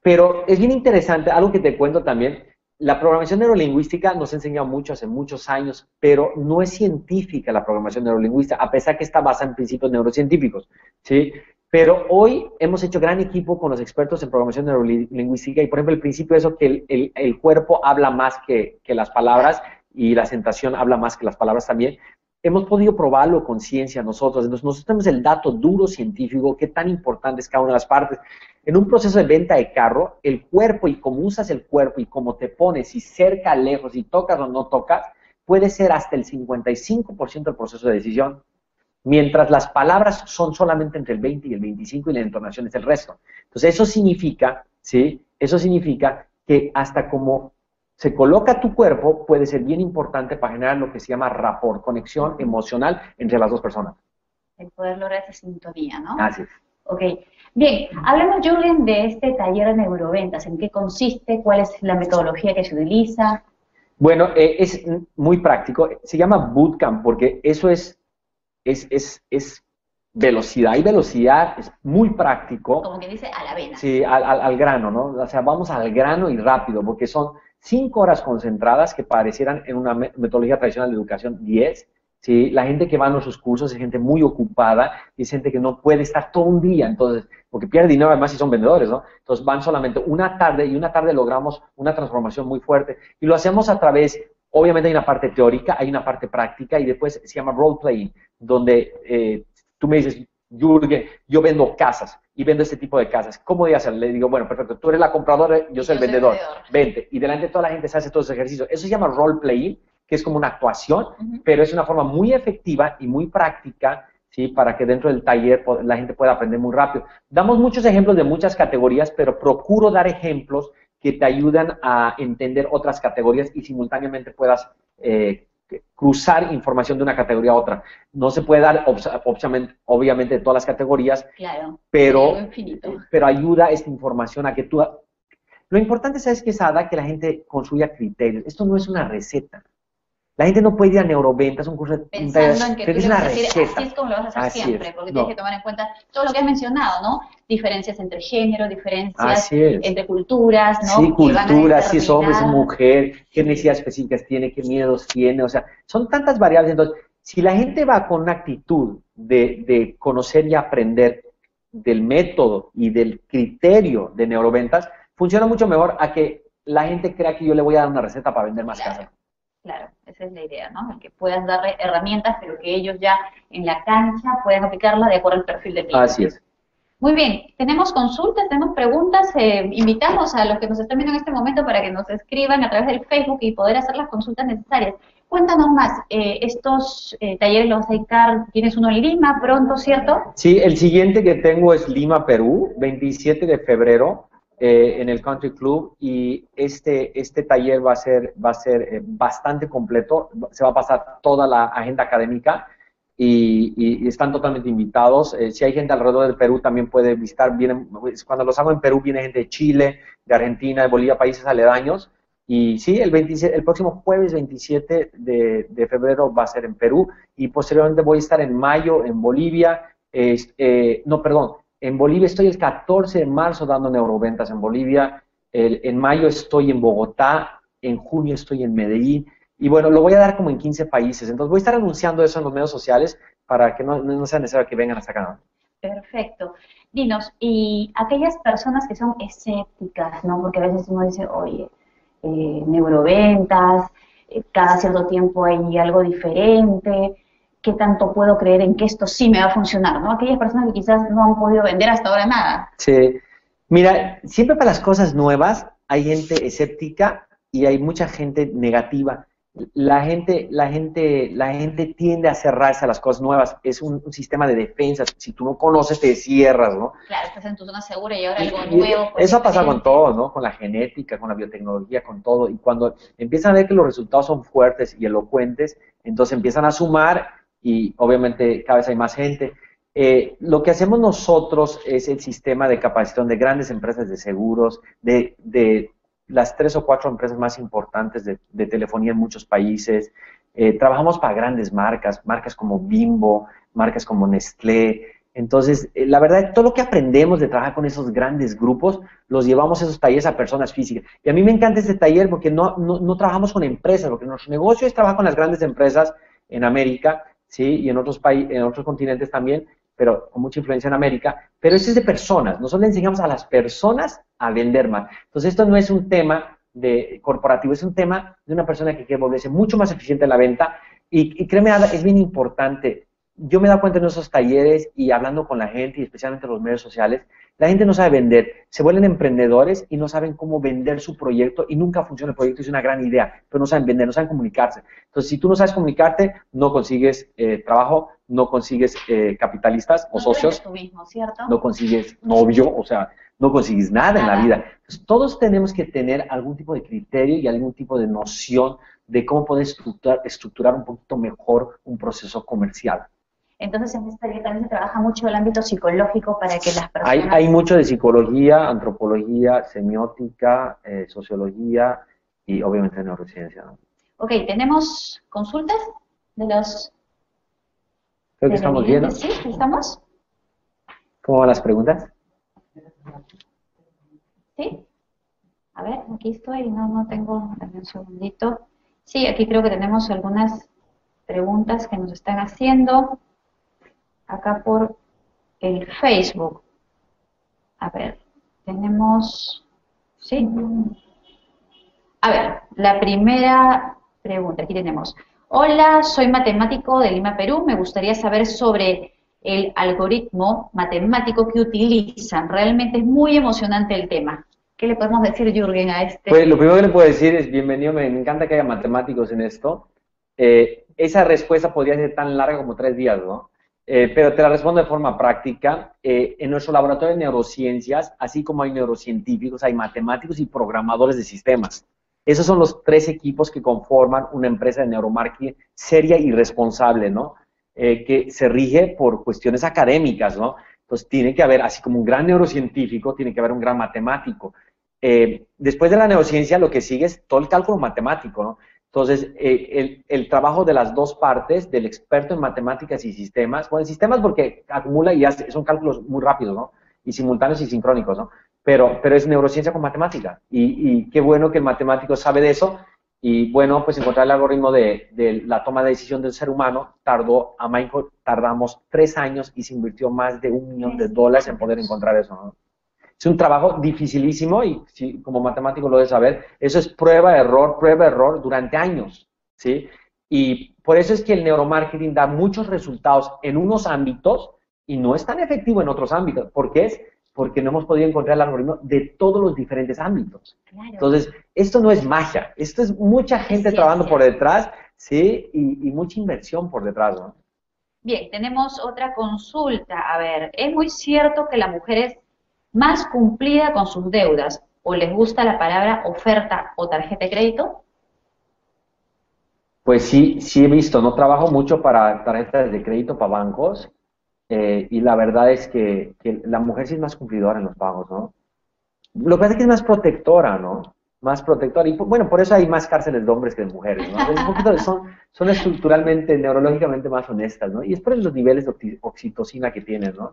Pero es bien interesante, algo que te cuento también, la programación neurolingüística nos ha enseñado mucho hace muchos años, pero no es científica la programación neurolingüística, a pesar que está basada en principios neurocientíficos, ¿sí? Pero hoy hemos hecho gran equipo con los expertos en programación neurolingüística y, por ejemplo, el principio es eso que el, cuerpo habla más que las palabras y la sensación habla más que las palabras también, hemos podido probarlo con ciencia nosotros. Entonces, nosotros tenemos el dato duro científico, qué tan importante es cada una de las partes. En un proceso de venta de carro, el cuerpo y cómo usas el cuerpo y cómo te pones, y cerca, lejos, y tocas o no tocas, puede ser hasta el 55% del proceso de decisión, mientras las palabras son solamente entre el 20 y el 25 y la entonación es el resto. Entonces, eso significa, ¿sí? Eso significa que hasta como se coloca tu cuerpo puede ser bien importante para generar lo que se llama rapport, conexión emocional entre las dos personas. El poder lograr esa sintonía, ¿no? Así es. Ok. Bien, hablemos, Julian, de este taller de neuroventas. ¿En qué consiste? ¿Cuál es la metodología que se utiliza? Bueno, eh, es muy práctico. Se llama bootcamp porque eso es, es, es, es velocidad. Y velocidad es muy práctico. Como que dice a la vena. Sí, al, al, grano, ¿no? O sea, vamos al grano y rápido porque son cinco horas concentradas que parecieran en una metodología tradicional de educación 10 ¿sí? La gente que va a nuestros cursos es gente muy ocupada y es gente que no puede estar todo un día, entonces, porque pierde dinero además si son vendedores, ¿no? Entonces van solamente una tarde y una tarde logramos una transformación muy fuerte y lo hacemos a través, obviamente hay una parte teórica, hay una parte práctica y después se llama role playing, donde eh, tú me dices, Jürgen, yo vendo casas y vendo este tipo de casas. ¿Cómo voy a hacer? Le digo, bueno, perfecto, tú eres la compradora, yo soy el vendedor. Vente. Y delante de toda la gente se hace todos esos ejercicios. Eso se llama role playing que es como una actuación, pero es una forma muy efectiva y muy práctica, ¿sí? Para que dentro del taller la gente pueda aprender muy rápido. Damos muchos ejemplos de muchas categorías, pero procuro dar ejemplos que te ayudan a entender otras categorías y simultáneamente puedas eh, cruzar información de una categoría a otra. No se puede dar obviamente todas las categorías, pero, pero ayuda esta información a que tú... Lo importante, ¿sabes qué es, Ada? Que la gente construya criterios. Esto no es una receta. La gente no puede ir a neuroventas, un curso de Pensando en que tú le vas a decir, así es como lo vas a hacer siempre, porque tienes que tomar en cuenta todo lo que has mencionado, ¿no? Diferencias entre género, diferencias entre culturas, ¿no? Sí, culturas, si es hombre, si es mujer, qué necesidades específicas tiene, qué miedos tiene, o sea, son tantas variables. Entonces, si la gente va con una actitud de, de conocer y aprender del método y del criterio de neuroventas, funciona mucho mejor a que la gente crea que yo le voy a dar una receta para vender más casas. Claro, esa es la idea, ¿no? que puedas darle herramientas, pero que ellos ya en la cancha puedan aplicarla de acuerdo al perfil de cliente. Así es. Muy bien, tenemos consultas, tenemos preguntas, eh, invitamos a los que nos están viendo en este momento para que nos escriban a través del Facebook y poder hacer las consultas necesarias. Cuéntanos más, eh, estos eh, talleres los vas a tienes uno en Lima pronto, ¿cierto? Sí, el siguiente que tengo es Lima, Perú, 27 de febrero. Eh, en el Country Club y este, este taller va a ser, va a ser eh, bastante completo, se va a pasar toda la agenda académica y, están totalmente invitados. Eh, si hay gente alrededor del Perú también puede visitar, vienen, pues, cuando los hago en Perú viene gente de Chile, de Argentina, de Bolivia, países aledaños. Y sí, el, 27, el próximo jueves 27 de, de, febrero va a ser en Perú y posteriormente voy a estar en mayo en Bolivia, no, perdón, en Bolivia estoy el 14 de marzo dando neuroventas en Bolivia. en mayo estoy en Bogotá. En junio estoy en Medellín. Y bueno, lo voy a dar como en 15 países. Entonces voy a estar anunciando eso en los medios sociales para que no, sea necesario que vengan hasta acá. Perfecto. Dinos, y aquellas personas que son escépticas, ¿no? Porque a veces uno dice, oye, eh, neuroventas, eh, cada cierto tiempo hay algo diferente qué tanto puedo creer en que esto sí me va a funcionar, ¿no? Aquellas personas que quizás no han podido vender hasta ahora nada. Sí. Mira, siempre para las cosas nuevas hay gente escéptica y hay mucha gente negativa. La gente, la gente, la gente tiende a cerrarse a las cosas nuevas. Es un, sistema de defensa. Si tú no conoces, te cierras, ¿no? Claro, estás en tu zona segura y ahora algo nuevo. Eso ha pasado con todo, ¿no? Con la genética, con la biotecnología, con todo. Y cuando empiezan a ver que los resultados son fuertes y elocuentes, entonces empiezan a sumar y obviamente cada vez hay más gente. Eh, lo que hacemos nosotros es el sistema de capacitación de grandes empresas de seguros, de, de las tres o cuatro empresas más importantes de, telefonía en muchos países. Eh, trabajamos para grandes marcas, marcas como Bimbo, marcas como Nestlé. Entonces, eh, la verdad, todo lo que aprendemos de trabajar con esos grandes grupos, los llevamos a esos talleres a personas físicas. Y a mí me encanta este taller porque no, no, no trabajamos con empresas, porque nuestro negocio es trabajar con las grandes empresas en América ¿sí? Y en otros países, en otros continentes también, pero con mucha influencia en América, pero este es de personas. Nosotros le enseñamos a las personas a vender más. Entonces, esto no es un tema de corporativo, es un tema de una persona que quiere volverse mucho más eficiente en la venta. Y, y créeme, es bien importante. Yo me he dado cuenta en esos talleres y hablando con la gente, y especialmente en los medios sociales, La gente no sabe vender, se vuelven emprendedores y no saben cómo vender su proyecto y nunca funciona el proyecto, es una gran idea, pero no saben vender, no saben comunicarse. Entonces, si tú no sabes comunicarte, no consigues eh, trabajo, no consigues eh, capitalistas o socios, no consigues novio, o sea, no consigues nada, en la vida. Entonces, todos tenemos que tener algún tipo de criterio y algún tipo de noción de cómo poder estructurar, estructurar un poquito mejor un proceso comercial. Entonces, en esta área también se trabaja mucho el ámbito psicológico para que las personas... Hay, hay mucho de psicología, antropología, semiótica, eh, sociología y obviamente neurociencia. Ok, ¿tenemos consultas de los... Creo que estamos bien, Sí, ¿estamos? ¿Cómo van las preguntas? ¿Sí? A ver, aquí estoy, no, no tengo, un segundito. Sí, aquí creo que tenemos algunas preguntas que nos están haciendo acá por el Facebook. A ver, tenemos, sí. A ver, la primera pregunta, aquí tenemos. Hola, soy matemático de Lima, Perú. Me gustaría saber sobre el algoritmo matemático que utilizan. Realmente es muy emocionante el tema. ¿Qué le podemos decir, Jürgen, a este? Pues lo primero que le puedo decir es bienvenido, me encanta que haya matemáticos en esto. Eh, esa respuesta podría ser tan larga como tres días, ¿no? Eh, pero te la respondo de forma práctica. Eh, en nuestro laboratorio de neurociencias, así como hay neurocientíficos, hay matemáticos y programadores de sistemas. Esos son los tres equipos que conforman una empresa de neuromarketing seria y responsable, ¿no? Eh, que se rige por cuestiones académicas, ¿no? Entonces tiene que haber, así como un gran neurocientífico, tiene que haber un gran matemático. después de la neurociencia, lo que sigue es todo el cálculo matemático, ¿no? Entonces, eh, el, trabajo de las dos partes, del experto en matemáticas y sistemas, bueno, en sistemas porque acumula y hace, son cálculos muy rápidos, ¿no? Y simultáneos y sincrónicos, ¿no? Pero, pero es neurociencia con matemática. Y, qué bueno que el matemático sabe de eso. Y bueno, pues encontrar el algoritmo de, de la toma de decisión del ser humano tardó, a Michael tardamos tres años y se invirtió más de un millón de dólares en poder encontrar eso, ¿no? Es un trabajo dificilísimo y si, como matemático lo debes saber, eso es prueba, error, prueba, error durante años, ¿sí? Y por eso es que el neuromarketing da muchos resultados en unos ámbitos y no es tan efectivo en otros ámbitos. ¿Por qué es? Porque no hemos podido encontrar el algoritmo de todos los diferentes ámbitos. Entonces, esto no es magia, esto es mucha gente trabajando por detrás, ¿sí? Y, y mucha inversión por detrás, ¿no? Bien, tenemos otra consulta. A ver, ¿es muy cierto que las mujeres más cumplida con sus deudas o les gusta la palabra oferta o tarjeta de crédito? Pues sí, sí he visto, no trabajo mucho para tarjetas de crédito, para bancos, eh, y la verdad es que, la mujer sí es más cumplidora en los pagos, ¿no? Lo que pasa es que es más protectora, ¿no? Más protectora, y bueno, por eso hay más cárceles de hombres que de mujeres, ¿no? son, son estructuralmente, neurológicamente más honestas, ¿no? Y es por los niveles de oxitocina que tienen, ¿no?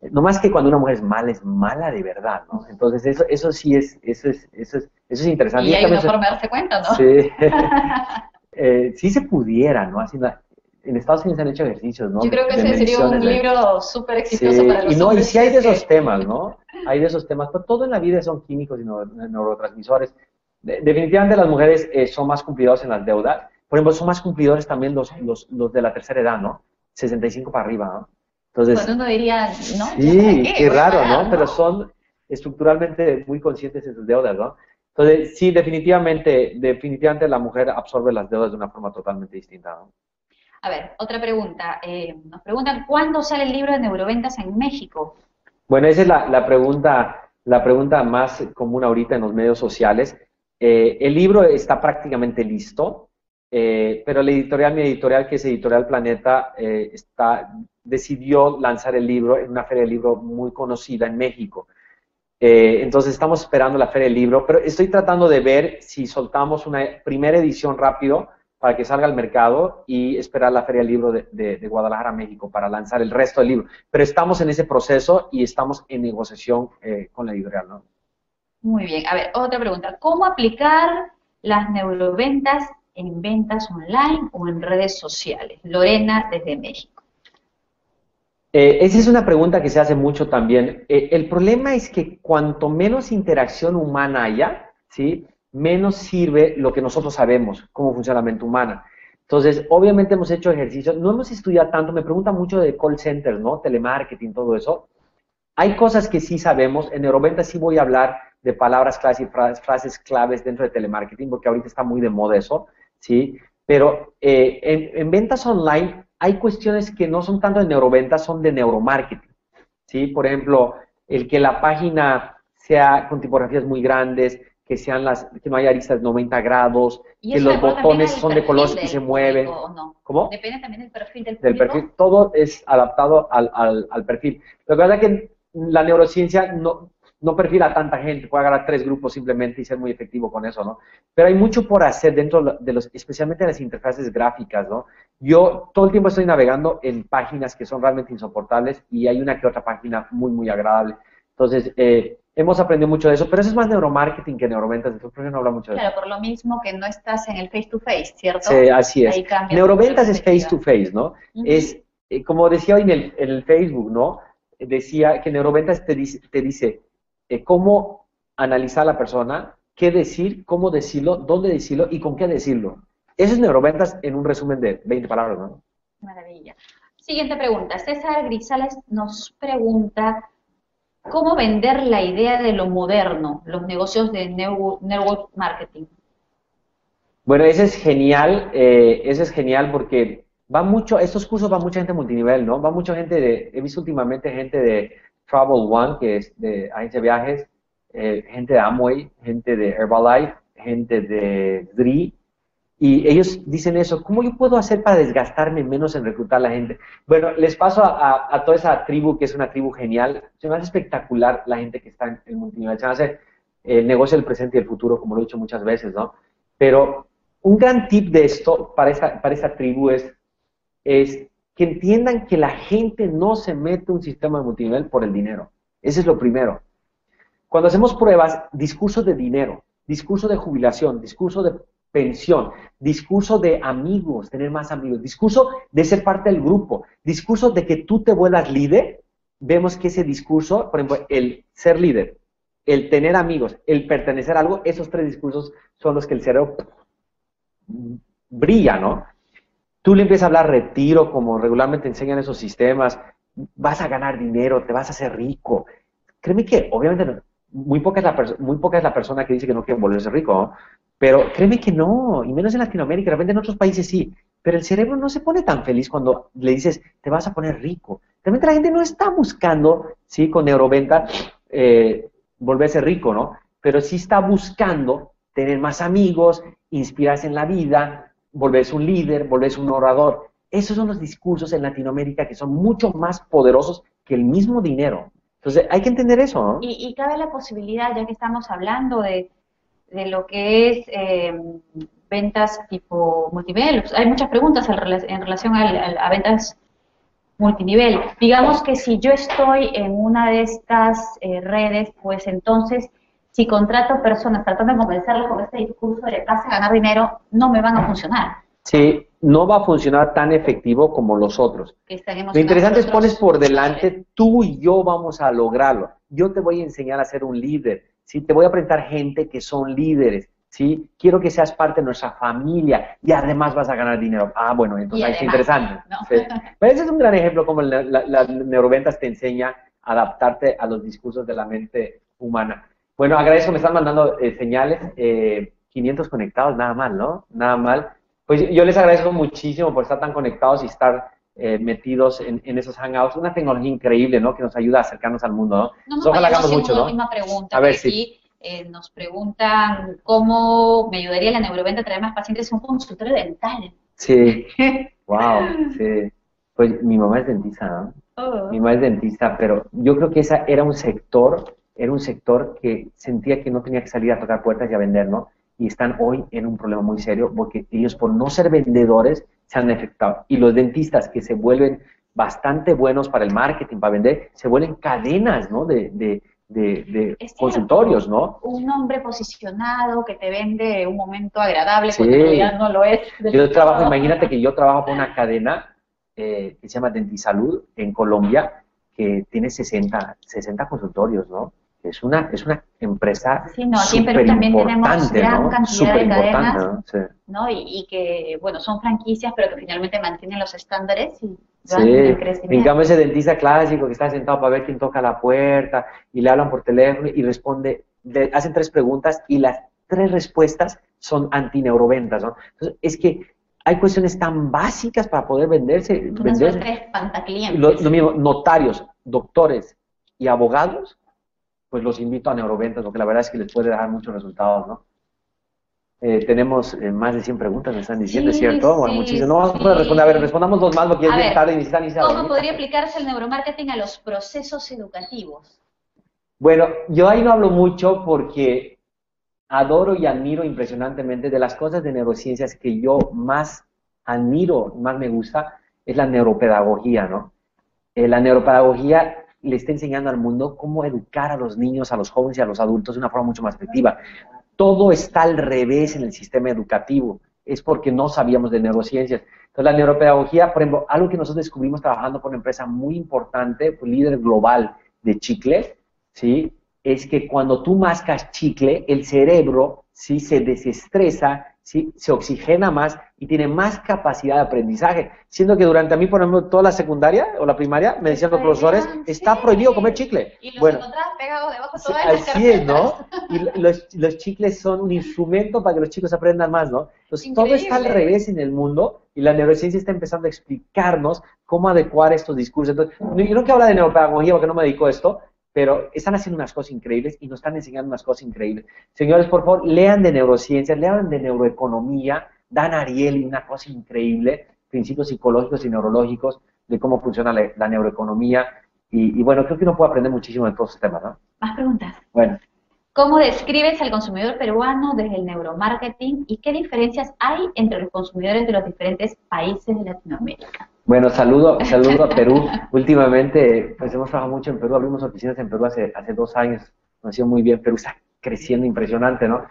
No más que cuando una mujer es mala, es mala de verdad, ¿no? Entonces, eso, eso sí es, eso es, eso es, eso es interesante. Y hay una forma de darse cuenta, ¿no? Sí. eh, sí se pudiera, ¿no? Así, en Estados Unidos han hecho ejercicios, ¿no? Yo creo que ese sería un libro súper exitoso para los y no, Y sí hay de esos temas, ¿no? Hay de esos temas, pero todo en la vida son químicos y neurotransmisores. definitivamente las mujeres eh, son más cumplidoras en las deudas. Por ejemplo, son más cumplidores también los, los, los de la tercera edad, ¿no? 65 para arriba, ¿no? Entonces, uno diría, ¿no? Sí, qué, raro, ¿no? Pero son estructuralmente muy conscientes de sus deudas, ¿no? Entonces, sí, definitivamente, definitivamente la mujer absorbe las deudas de una forma totalmente distinta, ¿no? A ver, otra pregunta. Eh, nos preguntan, ¿cuándo sale el libro de neuroventas en México? Bueno, esa es la, pregunta, la pregunta más común ahorita en los medios sociales. Eh, el libro está prácticamente listo. Eh, pero la editorial, mi editorial, que es Editorial Planeta, eh, está, decidió lanzar el libro en una feria de libro muy conocida en México. Eh, entonces estamos esperando la feria del libro, pero estoy tratando de ver si soltamos una primera edición rápido para que salga al mercado y esperar la feria del libro de, Guadalajara, México, para lanzar el resto del libro. Pero estamos en ese proceso y estamos en negociación con la editorial, ¿no? Muy bien. A ver, otra pregunta. ¿Cómo aplicar las neuroventas en ventas online o en redes sociales? Lorena desde México. Eh, esa es una pregunta que se hace mucho también. Eh, el problema es que cuanto menos interacción humana haya, ¿sí? menos sirve lo que nosotros sabemos, cómo funciona la mente humana. Entonces, obviamente hemos hecho ejercicios, no hemos estudiado tanto, me preguntan mucho de call centers, ¿no? Telemarketing, todo eso. Hay cosas que sí sabemos, en neuroventa sí voy a hablar de palabras claves y frases claves dentro de telemarketing, porque ahorita está muy de moda eso, ¿sí? Pero eh, en, ventas online hay cuestiones que no son tanto de neuroventas, son de neuromarketing, ¿sí? Por ejemplo, el que la página sea con tipografías muy grandes, que sean las, que no haya aristas de 90 grados, que los botones son de colores y se mueven. ¿Cómo? Depende también del perfil del, del perfil. Todo es adaptado al, al, al perfil. Lo que pasa es que la neurociencia no, no perfila a tanta gente, puede agarrar tres grupos simplemente y ser muy efectivo con eso, ¿no? Pero hay mucho por hacer dentro de los, especialmente las interfaces gráficas, ¿no? Yo todo el tiempo estoy navegando en páginas que son realmente insoportables y hay una que otra página muy, muy agradable. Entonces, eh, hemos aprendido mucho de eso, pero eso es más neuromarketing que neuroventas, entonces por eso no habla mucho de eso. Claro, por lo mismo que no estás en el face-to-face, ¿cierto? Sí, así es. Neuroventas es face-to-face, ¿no? Es, eh, como decía hoy en el, en el Facebook, ¿no? decía que neuroventas te dice, te dice eh, cómo analizar a la persona, qué decir, cómo decirlo, dónde decirlo y con qué decirlo. Eso es neuroventas en un resumen de 20 palabras, ¿no? Maravilla. Siguiente pregunta. César Grisales nos pregunta cómo vender la idea de lo moderno, los negocios de network marketing. Bueno, ese es genial, eh, ese es genial porque va mucho, estos cursos va mucha gente multinivel, ¿no? Va mucha gente de, he visto últimamente gente de Travel One, que es de agencia de viajes, eh, gente de Amway, gente de Herbalife, gente de DRI, y ellos dicen eso, ¿cómo yo puedo hacer para desgastarme menos en reclutar a la gente? Bueno, les paso a, toda esa tribu, que es una tribu genial, se me hace espectacular la gente que está en el multinivel, se me hace el negocio del presente y el futuro, como lo he dicho muchas veces, ¿no? Pero un gran tip de esto para esa, para esa tribu es es que entiendan que la gente no se mete un sistema de multinivel por el dinero. Ese es lo primero. Cuando hacemos pruebas, discurso de dinero, discurso de jubilación, discurso de pensión, discurso de amigos, tener más amigos, discurso de ser parte del grupo, discurso de que tú te vuelvas líder, vemos que ese discurso, por ejemplo, el ser líder, el tener amigos, el pertenecer a algo, esos tres discursos son los que el cerebro brilla, ¿no? Tú le empiezas a hablar retiro, como regularmente enseñan esos sistemas, vas a ganar dinero, te vas a hacer rico. Créeme que, obviamente, muy poca es la, persona que dice que no quiere volverse rico, pero créeme que no, y menos en Latinoamérica, de en otros países sí, pero el cerebro no se pone tan feliz cuando le dices, te vas a poner rico. Realmente la gente no está buscando, sí, con neuroventa, eh, volverse rico, ¿no? Pero sí está buscando tener más amigos, inspirarse en la vida, volvés un líder, volvés un orador. Esos son los discursos en Latinoamérica que son mucho más poderosos que el mismo dinero. Entonces, hay que entender eso, ¿no? Y, cabe la posibilidad, ya que estamos hablando de, lo que es eh, ventas tipo multinivel, hay muchas preguntas en relación a, ventas multinivel. Digamos que si yo estoy en una de estas eh, redes, pues entonces si contrato personas tratando de convencerlos con este discurso de vas a ganar dinero, no me van a funcionar. Sí, no va a funcionar tan efectivo como los otros. Lo interesante es pones por delante, tú y yo vamos a lograrlo. Yo te voy a enseñar a ser un líder, ¿sí? Te voy a presentar gente que son líderes, ¿sí? Quiero que seas parte de nuestra familia y además vas a ganar dinero. Ah, bueno, entonces ahí es interesante. Pero ese es un gran ejemplo como las neuroventas te enseña a adaptarte a los discursos de la mente humana. Bueno, agradezco, me están mandando eh, señales, 500 eh, conectados, nada mal, ¿no? Nada mal. Pues yo les agradezco muchísimo por estar tan conectados y estar eh, metidos en, esos hangouts. Una tecnología increíble, ¿no? Que nos ayuda a acercarnos al mundo, ¿no? no, no ojalá hagamos mucho, ¿no? Última pregunta. A ver si. nos preguntan cómo me ayudaría la neuroventa a traer más pacientes a un consultorio dental. Sí. wow, sí. Pues mi mamá es dentista, ¿no? Oh. Mi mamá es dentista, pero yo creo que esa era un sector era un sector que sentía que no tenía que salir a tocar puertas y a vender, ¿no? Y están hoy en un problema muy serio porque ellos por no ser vendedores se han afectado. Y los dentistas que se vuelven bastante buenos para el marketing, para vender, se vuelven cadenas, ¿no? De, de, de, consultorios, ¿no? Un hombre posicionado que te vende un momento agradable cuando ya no lo es. Yo trabajo, imagínate que yo trabajo con una cadena eh, que se llama Dentisalud en Colombia, que tiene 60, 60 consultorios, ¿no? Es una, es una empresa Sí, no, aquí en Perú también tenemos gran cantidad de cadenas, ¿no? Y, que, bueno, son franquicias, pero que finalmente mantienen los estándares y sí. el crecimiento. En ese dentista clásico que está sentado para ver quién toca la puerta y le hablan por teléfono y responde, le hacen tres preguntas y las tres respuestas son antineuroventas, ¿no? Entonces, es que hay cuestiones tan básicas para poder venderse. venderse. tres pantaclientes. Lo, lo mismo, notarios, doctores y abogados pues los invito a neuroventas, porque la verdad es que les puede dar muchos resultados, ¿no? Eh, tenemos eh, más de 100 preguntas, me están diciendo, ¿es cierto? bueno, muchísimo. No vamos a responder. A ver, respondamos dos más, porque es bien tarde y están ¿Cómo podría aplicarse el neuromarketing a los procesos educativos? Bueno, yo ahí no hablo mucho porque adoro y admiro impresionantemente de las cosas de neurociencias que yo más admiro, más me gusta, es la neuropedagogía, ¿no? Eh, la neuropedagogía le está enseñando al mundo cómo educar a los niños, a los jóvenes y a los adultos de una forma mucho más efectiva. Todo está al revés en el sistema educativo. Es porque no sabíamos de neurociencias. Entonces, la neuropedagogía, por ejemplo, algo que nosotros descubrimos trabajando con una empresa muy importante, líder global de chicle, ¿sí? Es que cuando tú mascas chicle, el cerebro, ¿sí? Se desestresa ¿sí? se oxigena más y tiene más capacidad de aprendizaje. Siendo que durante a mí, por ejemplo, toda la secundaria o la primaria, me decían los profesores, está prohibido comer chicle. Y los bueno, pegados debajo todas las Así es, ¿no? Y los, los, chicles son un instrumento para que los chicos aprendan más, ¿no? Entonces, todo está al revés en el mundo y la neurociencia está empezando a explicarnos cómo adecuar estos discursos. Entonces, yo no quiero hablar de neuropedagogía porque no me dedico a esto, pero están haciendo unas cosas increíbles y nos están enseñando unas cosas increíbles. Señores, por favor, lean de neurociencias, lean de neuroeconomía, Dan Ariely, una cosa increíble, principios psicológicos y neurológicos de cómo funciona la, neuroeconomía. Y, bueno, creo que uno puede aprender muchísimo de todos estos temas, ¿no? Más preguntas. Bueno. ¿Cómo describes al consumidor peruano desde el neuromarketing y qué diferencias hay entre los consumidores de los diferentes países de Latinoamérica? Bueno, saludo, saludo a Perú. Últimamente, pues hemos trabajado mucho en Perú, abrimos oficinas en Perú hace, hace dos años, ha sido muy bien, Perú está creciendo impresionante, ¿no?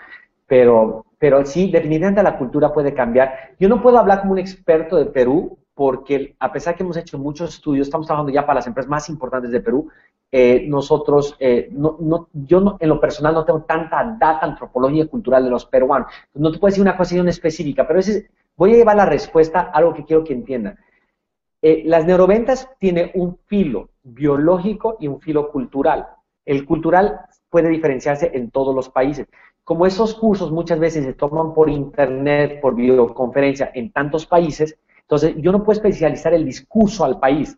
Pero, pero sí, definitivamente la cultura puede cambiar. Yo no puedo hablar como un experto de Perú, porque a pesar que hemos hecho muchos estudios, estamos trabajando ya para las empresas más importantes de Perú, eh, nosotros, eh, no, no, yo no, en lo personal no tengo tanta data antropológica cultural de los peruanos. No te puedo decir una cuestión específica, pero voy a llevar la respuesta a algo que quiero que entiendan. Eh, las neuroventas tienen un filo biológico y un filo cultural. El cultural puede diferenciarse en todos los países. Como esos cursos muchas veces se toman por internet, por videoconferencia en tantos países, entonces yo no puedo especializar el discurso al país.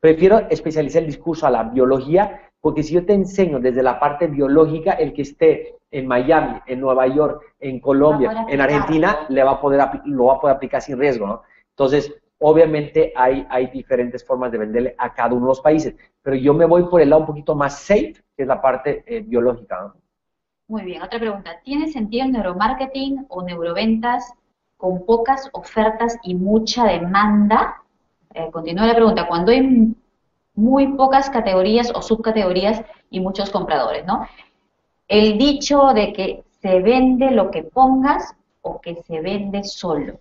Prefiero especializar el discurso a la biología, porque si yo te enseño desde la parte biológica, el que esté en Miami, en Nueva York, en Colombia, en Argentina, le va a poder, lo va a poder aplicar sin riesgo, ¿no? Entonces, Obviamente hay, diferentes formas de venderle a cada uno de los países, pero yo me voy por el lado un poquito más safe, que es la parte eh, biológica. Muy bien, otra pregunta. ¿Tiene sentido el neuromarketing o neuroventas con pocas ofertas y mucha demanda? Eh, continúa la pregunta. Cuando hay muy pocas categorías o subcategorías y muchos compradores, ¿no? El dicho de que se vende lo que pongas o que se vende solo.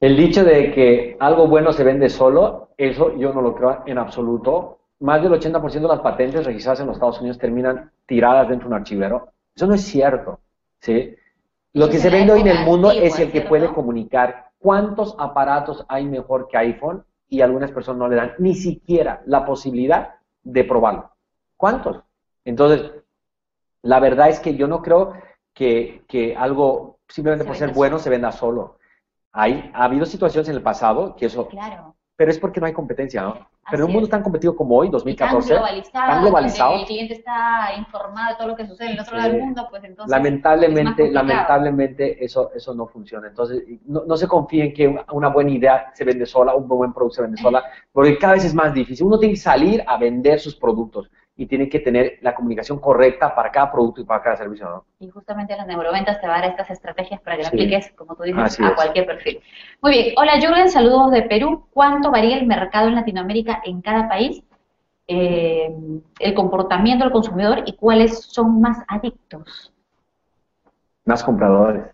El dicho de que algo bueno se vende solo, eso yo no lo creo en absoluto. Más del 80% de las patentes registradas en los Estados Unidos terminan tiradas dentro de un archivero. Eso no es cierto. ¿sí? Lo que se vende hoy en el mundo es el que puede comunicar cuántos aparatos hay mejor que iPhone y algunas personas no le dan ni siquiera la posibilidad de probarlo. ¿Cuántos? Entonces, la verdad es que yo no creo que, que algo simplemente por ser bueno se venda solo. Hay, ha habido situaciones en el pasado que eso... Claro. Pero es porque no hay competencia, ¿no? Pero en un mundo tan competitivo como hoy, 2014, tan globalizado, el cliente está informado de todo lo que sucede en el otro lado del mundo, pues entonces... Lamentablemente, lamentablemente eso, eso no funciona. Entonces, no, no, se confíe en que una buena idea se vende sola, un buen producto se vende sola, porque cada vez es más difícil. Uno tiene que salir a vender sus productos y tiene que tener la comunicación correcta para cada producto y para cada servicio, ¿no? Y justamente las neuroventas te van a dar estas estrategias para que lo apliques, como tú dices, a cualquier perfil. Muy bien. Hola, Jürgen, saludos de Perú. ¿Cuánto varía el mercado en Latinoamérica en cada país? Eh, el comportamiento del consumidor y cuáles son más adictos. Más compradores,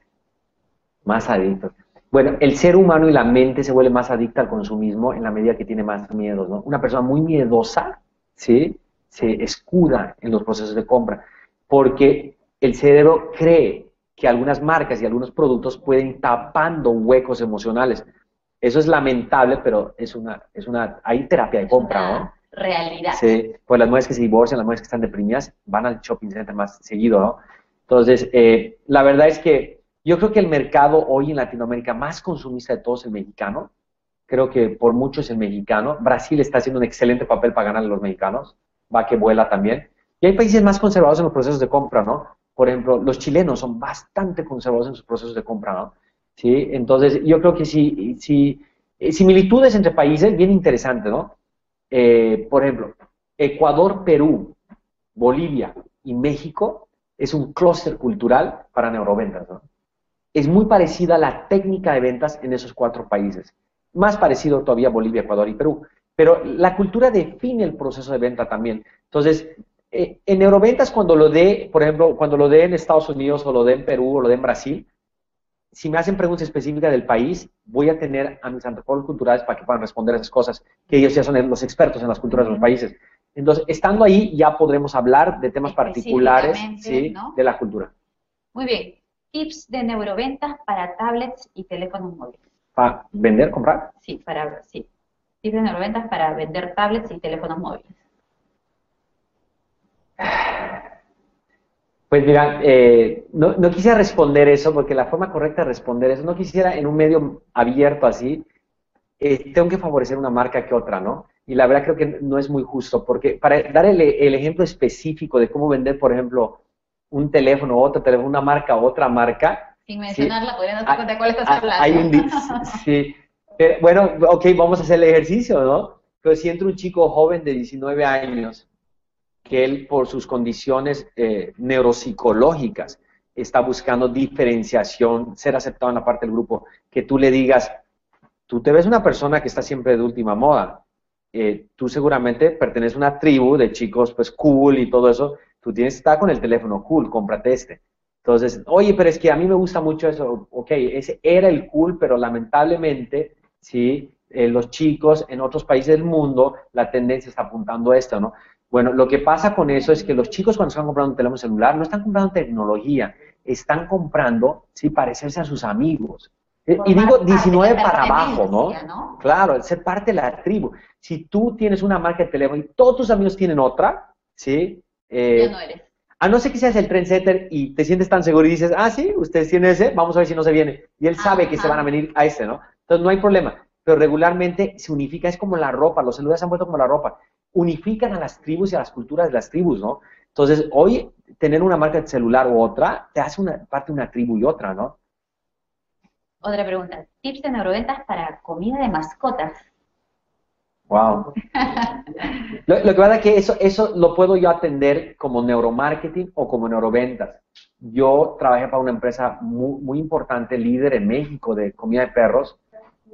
más adictos. Bueno, el ser humano y la mente se vuelve más adicta al consumismo en la medida que tiene más miedos, ¿no? Una persona muy miedosa, ¿sí? Se escuda en los procesos de compra, porque el cerebro cree que algunas marcas y algunos productos pueden ir tapando huecos emocionales. Eso es lamentable, pero es una, es una, hay terapia de compra, ¿no? Realidad. Sí, pues las mujeres que se divorcian, las mujeres que están deprimidas, van al shopping center más seguido, ¿no? Entonces, eh, la verdad es que yo creo que el mercado hoy en Latinoamérica más consumista de todos es el mexicano. Creo que por mucho es el mexicano. Brasil está haciendo un excelente papel para ganar a los mexicanos. Va que vuela también. Y hay países más conservados en los procesos de compra, ¿no? Por ejemplo, los chilenos son bastante conservados en sus procesos de compra, ¿no? ¿sí? Entonces, yo creo que sí, sí, eh, similitudes entre países bien interesantes, ¿no? Eh, por ejemplo, Ecuador, Perú, Bolivia y México es un clúster cultural para neuroventas, ¿no? Es muy parecida la técnica de ventas en esos cuatro países. Más parecido todavía Bolivia, Ecuador y Perú. Pero la cultura define el proceso de venta también. Entonces, eh, en neuroventas cuando lo dé, por ejemplo, cuando lo dé en Estados Unidos o lo dé en Perú o lo dé en Brasil, si me hacen preguntas específicas del país, voy a tener a mis antropólogos culturales para que puedan responder esas cosas, que ellos ya son los expertos en las culturas de los países. Entonces, estando ahí, ya podremos hablar de temas particulares de la cultura. Muy bien. Tips de neuroventas para tablets y teléfonos móviles. ¿Para vender, comprar? Sí, para, sí. Tips de neuroventas para vender tablets y teléfonos móviles. Pues mira, eh, no, quisiera responder eso porque la forma correcta de responder eso, no quisiera en un medio abierto así, eh, tengo que favorecer una marca que otra, ¿no? Y la verdad creo que no es muy justo porque para dar el, ejemplo específico de cómo vender, por ejemplo, un teléfono, otro teléfono, una marca, otra marca. Sin mencionarla, ¿sí? podrían darte cuenta cuál estás ah, hablando. Hay un, sí. Bueno, ok, vamos a hacer el ejercicio, ¿no? Pero si entra un chico joven de 19 años que él por sus condiciones eh, neuropsicológicas está buscando diferenciación, ser aceptado en la parte del grupo, que tú le digas, tú te ves una persona que está siempre de última moda, eh, tú seguramente perteneces a una tribu de chicos pues cool y todo eso, tú tienes que estar con el teléfono cool, cómprate este. Entonces, oye, pero es que a mí me gusta mucho eso, ok, ese era el cool, pero lamentablemente, sí, eh, los chicos en otros países del mundo, la tendencia está apuntando a esto, ¿no? Bueno, lo que pasa con eso es que los chicos cuando están comprando un teléfono celular no están comprando tecnología, están comprando, sí, parecerse a sus amigos. Eh, y digo 19 para abajo, ¿no? Claro, ser parte de la tribu. Si tú tienes una marca de teléfono y todos tus amigos tienen otra, ¿sí? Eh, ya no eres. A no ser que seas el trendsetter y te sientes tan seguro y dices, ah, sí, ustedes tienen ese, vamos a ver si no se viene. Y él sabe que se van a venir a ese, ¿no? Entonces no hay problema. Pero regularmente se unifica, es como la ropa, los celulares se han vuelto como la ropa unifican a las tribus y a las culturas de las tribus, ¿no? Entonces, hoy tener una marca de celular u otra te hace una parte de una tribu y otra, ¿no? Otra pregunta. Tips de neuroventas para comida de mascotas. Wow. lo, que pasa es que eso, eso lo puedo yo atender como neuromarketing o como neuroventas. Yo trabajé para una empresa muy, muy importante, líder en México de comida de perros,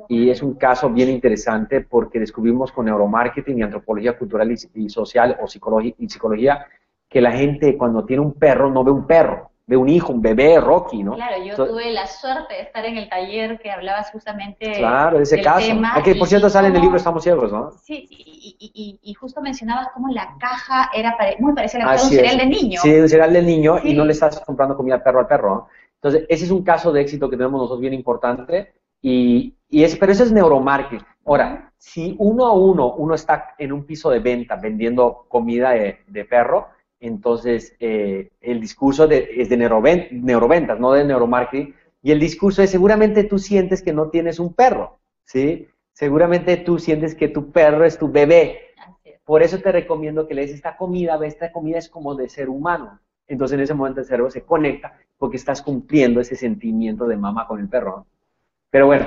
y es un caso bien interesante porque descubrimos con neuromarketing y antropología cultural y, social o psicología, y psicología que la gente cuando tiene un perro no ve un perro, ve un hijo, un bebé, Rocky, ¿no? Claro, yo tuve la suerte de estar en el taller que hablabas justamente claro, de ese caso. Tema, que por cierto sale en el libro Estamos ciegos, ¿no? Sí, y, justo mencionabas cómo la caja era muy parecida a la de un cereal de niño. Sí, un cereal de niño y no le estás comprando comida perro al perro. Entonces, ese es un caso de éxito que tenemos nosotros bien importante y, y es, pero eso es neuromarketing. Ahora, si uno a uno uno está en un piso de venta vendiendo comida de, perro, entonces eh, el discurso es de neuroventas, no de neuromarketing. Y el discurso es seguramente tú sientes que no tienes un perro, ¿sí? Seguramente tú sientes que tu perro es tu bebé. Por eso te recomiendo que le des esta comida, esta comida es como de ser humano. Entonces en ese momento el cerebro se conecta porque estás cumpliendo ese sentimiento de mamá con el perro. Pero bueno,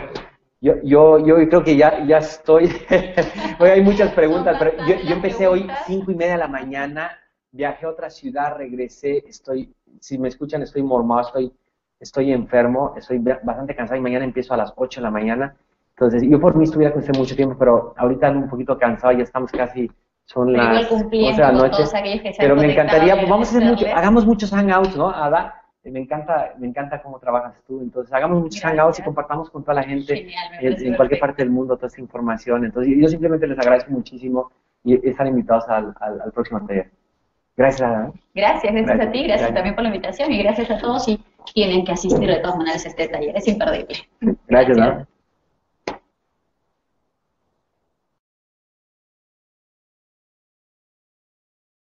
yo, yo, yo creo que ya, ya estoy. hoy hay muchas preguntas, pero yo, yo empecé hoy cinco y media de la mañana, viajé a otra ciudad, regresé, estoy, si me escuchan, estoy mormado, estoy, estoy enfermo, estoy bastante cansado y mañana empiezo a las 8 de la mañana. Entonces, yo por mí estuviera con usted mucho tiempo, pero ahorita ando un poquito cansado, ya estamos casi, son las 11 de la noche. Pero me encantaría, pues vamos a hacer mucho, hagamos muchos hangouts, ¿no, Ada? Eh, me encanta, me encanta cómo trabajas tú. Entonces, hagamos muchos gracias. hangouts y compartamos con toda la gente eh, en, cualquier parte del mundo toda esta información. Entonces, yo simplemente les agradezco muchísimo y estar invitados al, al, próximo taller. Gracias, gracias. Gracias, gracias, a ti, gracias, también por la invitación y gracias a todos si tienen que asistir de todas maneras a este taller, es imperdible. Gracias. gracias.